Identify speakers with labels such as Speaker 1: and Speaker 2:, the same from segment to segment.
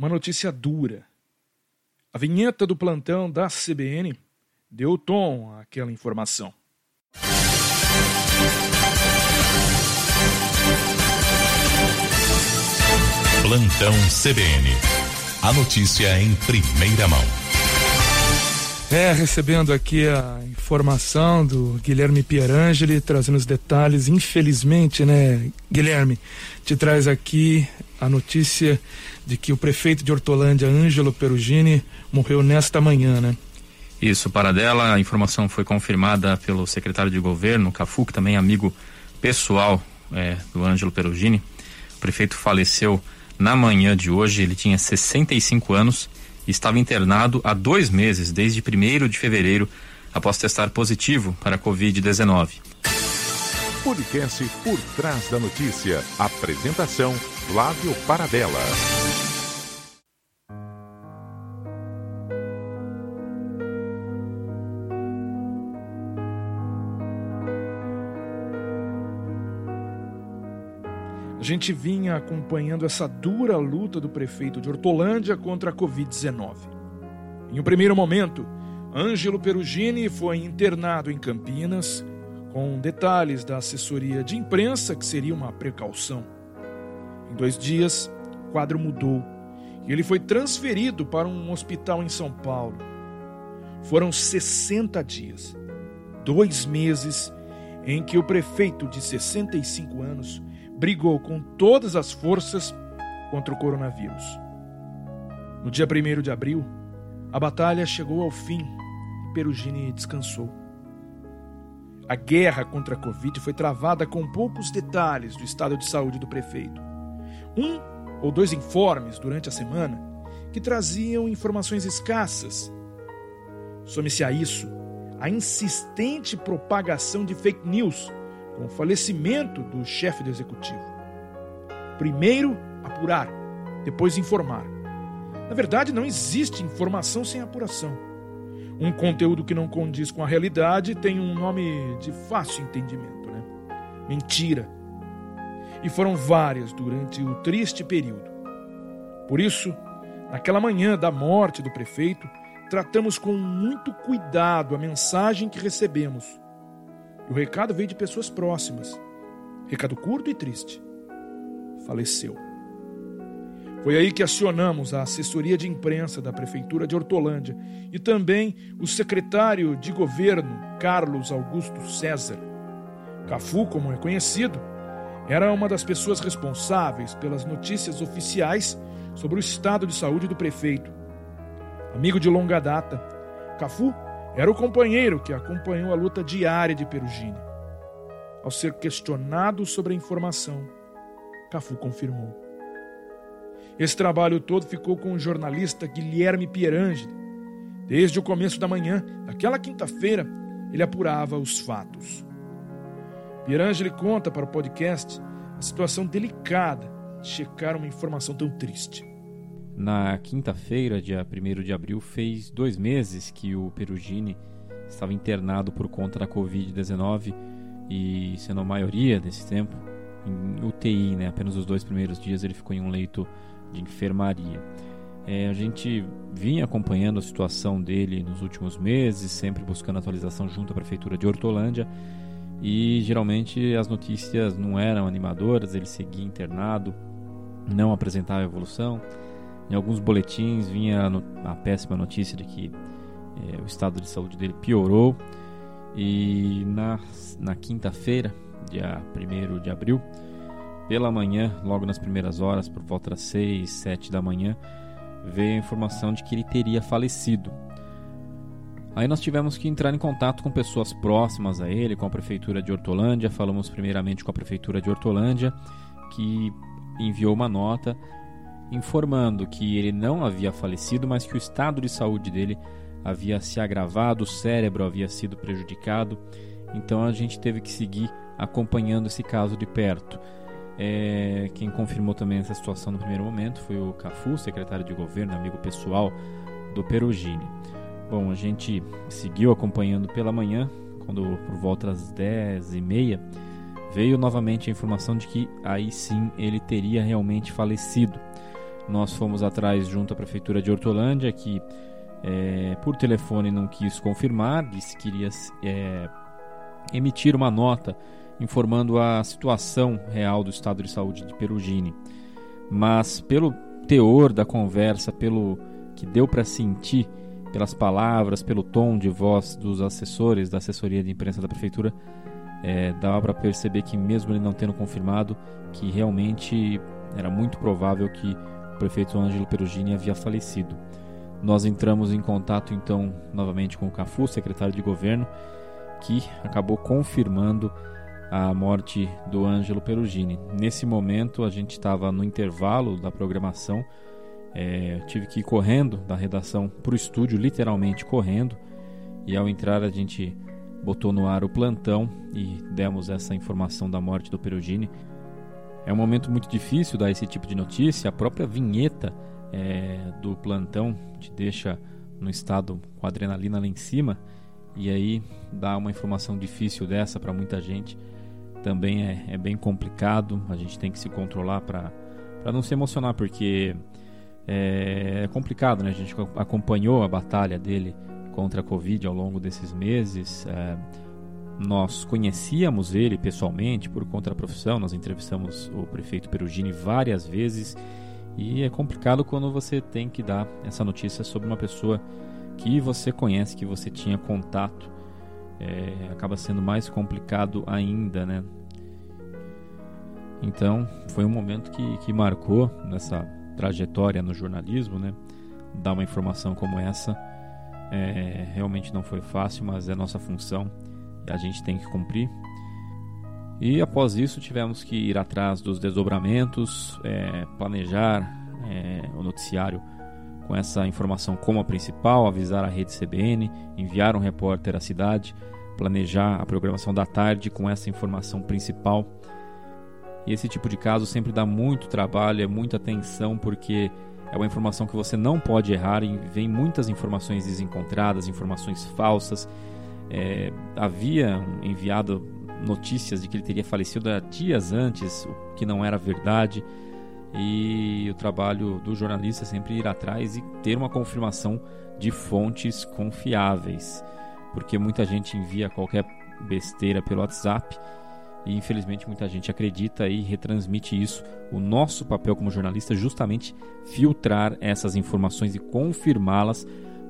Speaker 1: uma notícia dura. A vinheta do plantão da CBN deu tom àquela informação.
Speaker 2: Plantão CBN. A notícia em primeira mão.
Speaker 1: É, recebendo aqui a informação do Guilherme Pierangeli, trazendo os detalhes. Infelizmente, né, Guilherme, te traz aqui a notícia de que o prefeito de Hortolândia, Ângelo Perugini, morreu nesta manhã, né?
Speaker 3: Isso, para dela, a informação foi confirmada pelo secretário de governo, Cafu, que também é amigo pessoal é, do Ângelo Perugini. O prefeito faleceu na manhã de hoje, ele tinha 65 anos e estava internado há dois meses, desde 1 de fevereiro, após testar positivo para a Covid-19.
Speaker 2: Podcast Por Trás da Notícia. Apresentação: Flávio Paradela.
Speaker 1: Gente vinha acompanhando essa dura luta do prefeito de Hortolândia contra a Covid-19. Em um primeiro momento, Ângelo Perugini foi internado em Campinas, com detalhes da assessoria de imprensa que seria uma precaução. Em dois dias, o quadro mudou e ele foi transferido para um hospital em São Paulo. Foram 60 dias, dois meses, em que o prefeito de 65 anos brigou com todas as forças contra o coronavírus. No dia 1 de abril, a batalha chegou ao fim e Perugini descansou. A guerra contra a Covid foi travada com poucos detalhes do estado de saúde do prefeito. Um ou dois informes durante a semana que traziam informações escassas. Some-se a isso a insistente propagação de fake news com o falecimento do chefe do executivo. Primeiro, apurar, depois informar. Na verdade, não existe informação sem apuração. Um conteúdo que não condiz com a realidade tem um nome de fácil entendimento, né? Mentira. E foram várias durante o triste período. Por isso, naquela manhã da morte do prefeito, tratamos com muito cuidado a mensagem que recebemos o recado veio de pessoas próximas. Recado curto e triste. Faleceu. Foi aí que acionamos a assessoria de imprensa da Prefeitura de Hortolândia e também o secretário de governo, Carlos Augusto César. Cafu, como é conhecido, era uma das pessoas responsáveis pelas notícias oficiais sobre o estado de saúde do prefeito. Amigo de longa data, Cafu era o companheiro que acompanhou a luta diária de Perugini. Ao ser questionado sobre a informação, Cafu confirmou. Esse trabalho todo ficou com o jornalista Guilherme Pierangeli. Desde o começo da manhã, daquela quinta-feira, ele apurava os fatos. Pierangeli conta para o podcast a situação delicada de checar uma informação tão triste.
Speaker 3: Na quinta-feira, dia 1 de abril, fez dois meses que o Perugini estava internado por conta da Covid-19 e, sendo a maioria desse tempo, em UTI, né? apenas os dois primeiros dias ele ficou em um leito de enfermaria. É, a gente vinha acompanhando a situação dele nos últimos meses, sempre buscando atualização junto à Prefeitura de Hortolândia e geralmente as notícias não eram animadoras, ele seguia internado, não apresentava evolução. Em alguns boletins vinha a péssima notícia de que é, o estado de saúde dele piorou. E na, na quinta-feira, dia 1 de abril, pela manhã, logo nas primeiras horas, por volta das 6, 7 da manhã, veio a informação de que ele teria falecido. Aí nós tivemos que entrar em contato com pessoas próximas a ele, com a prefeitura de Hortolândia. Falamos primeiramente com a prefeitura de Hortolândia, que enviou uma nota informando que ele não havia falecido, mas que o estado de saúde dele havia se agravado, o cérebro havia sido prejudicado. Então a gente teve que seguir acompanhando esse caso de perto. É, quem confirmou também essa situação no primeiro momento foi o Cafu, secretário de governo, amigo pessoal do Perugini. Bom, a gente seguiu acompanhando pela manhã, quando por volta das 10 e meia veio novamente a informação de que aí sim ele teria realmente falecido. Nós fomos atrás junto à prefeitura de Hortolândia, que é, por telefone não quis confirmar, disse que iria é, emitir uma nota informando a situação real do estado de saúde de Perugini. Mas pelo teor da conversa, pelo que deu para sentir, pelas palavras, pelo tom de voz dos assessores da assessoria de imprensa da prefeitura, é, dava para perceber que mesmo ele não tendo confirmado, que realmente era muito provável que prefeito Ângelo Perugini havia falecido. Nós entramos em contato então novamente com o Cafu, secretário de governo, que acabou confirmando a morte do Ângelo Perugini. Nesse momento a gente estava no intervalo da programação, é, tive que ir correndo da redação para o estúdio, literalmente correndo, e ao entrar a gente botou no ar o plantão e demos essa informação da morte do Perugini. É um momento muito difícil dar esse tipo de notícia, a própria vinheta é, do plantão te deixa no estado com adrenalina lá em cima e aí dar uma informação difícil dessa para muita gente também é, é, bem complicado. A gente tem que se controlar para não se emocionar, porque é, é, complicado, né? A gente acompanhou a batalha dele contra a Covid ao longo desses meses. É, nós conhecíamos ele pessoalmente por conta da profissão, nós entrevistamos o prefeito Perugini várias vezes e é complicado quando você tem que dar essa notícia sobre uma pessoa que você conhece, que você tinha contato. É, acaba sendo mais complicado ainda, né? Então, foi um momento que, que marcou nessa trajetória no jornalismo, né? Dar uma informação como essa é, realmente não foi fácil, mas é nossa função a gente tem que cumprir. E após isso tivemos que ir atrás dos desdobramentos, é, planejar é, o noticiário com essa informação como a principal, avisar a rede CBN, enviar um repórter à cidade, planejar a programação da tarde com essa informação principal. E esse tipo de caso sempre dá muito trabalho, é muita atenção, porque é uma informação que você não pode errar e vem muitas informações desencontradas, informações falsas. É, havia enviado notícias de que ele teria falecido há dias antes, o que não era verdade. E o trabalho do jornalista é sempre ir atrás e ter uma confirmação de fontes confiáveis, porque muita gente envia qualquer besteira pelo WhatsApp e infelizmente muita gente acredita e retransmite isso. O nosso papel como jornalista é justamente filtrar essas informações e confirmá-las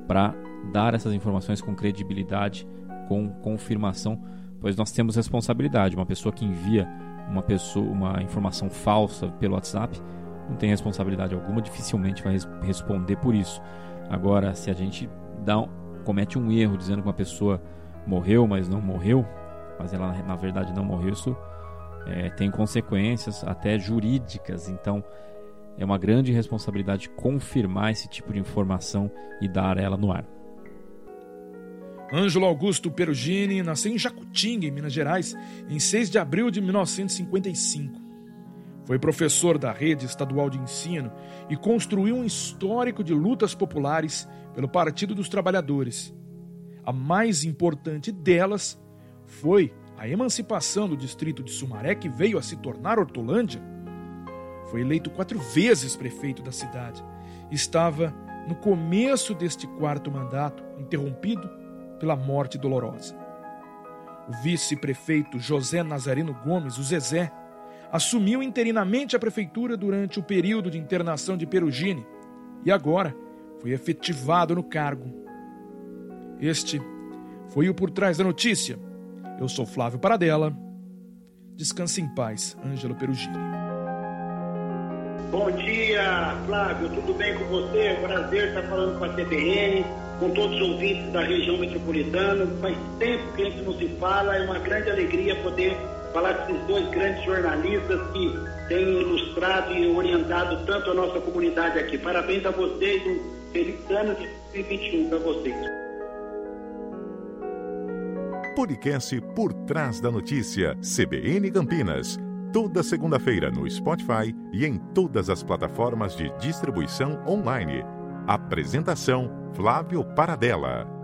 Speaker 3: para dar essas informações com credibilidade, com confirmação, pois nós temos responsabilidade. Uma pessoa que envia uma pessoa uma informação falsa pelo WhatsApp não tem responsabilidade alguma, dificilmente vai responder por isso. Agora, se a gente dá, comete um erro dizendo que uma pessoa morreu, mas não morreu, mas ela na verdade não morreu, isso é, tem consequências até jurídicas. Então é uma grande responsabilidade confirmar esse tipo de informação e dar ela no ar.
Speaker 1: Ângelo Augusto Perugini nasceu em Jacutinga, em Minas Gerais, em 6 de abril de 1955. Foi professor da rede estadual de ensino e construiu um histórico de lutas populares pelo Partido dos Trabalhadores. A mais importante delas foi a emancipação do distrito de Sumaré, que veio a se tornar Hortolândia. Foi eleito quatro vezes prefeito da cidade. Estava no começo deste quarto mandato, interrompido pela morte dolorosa. O vice-prefeito José Nazareno Gomes, o Zezé, assumiu interinamente a prefeitura durante o período de internação de Perugine e agora foi efetivado no cargo. Este foi o Por Trás da Notícia eu sou Flávio Paradela. Descanse em paz, Ângelo Perugini.
Speaker 4: Bom dia, Flávio. Tudo bem com você? Prazer estar falando com a TBN, com todos os ouvintes da região metropolitana. Faz tempo que a gente não se fala. É uma grande alegria poder falar com esses dois grandes jornalistas que têm ilustrado e orientado tanto a nossa comunidade aqui. Parabéns a vocês. Um feliz ano de 2021 para vocês.
Speaker 2: Podcast Por Trás da Notícia, CBN Campinas. Toda segunda-feira no Spotify e em todas as plataformas de distribuição online. Apresentação: Flávio Paradela.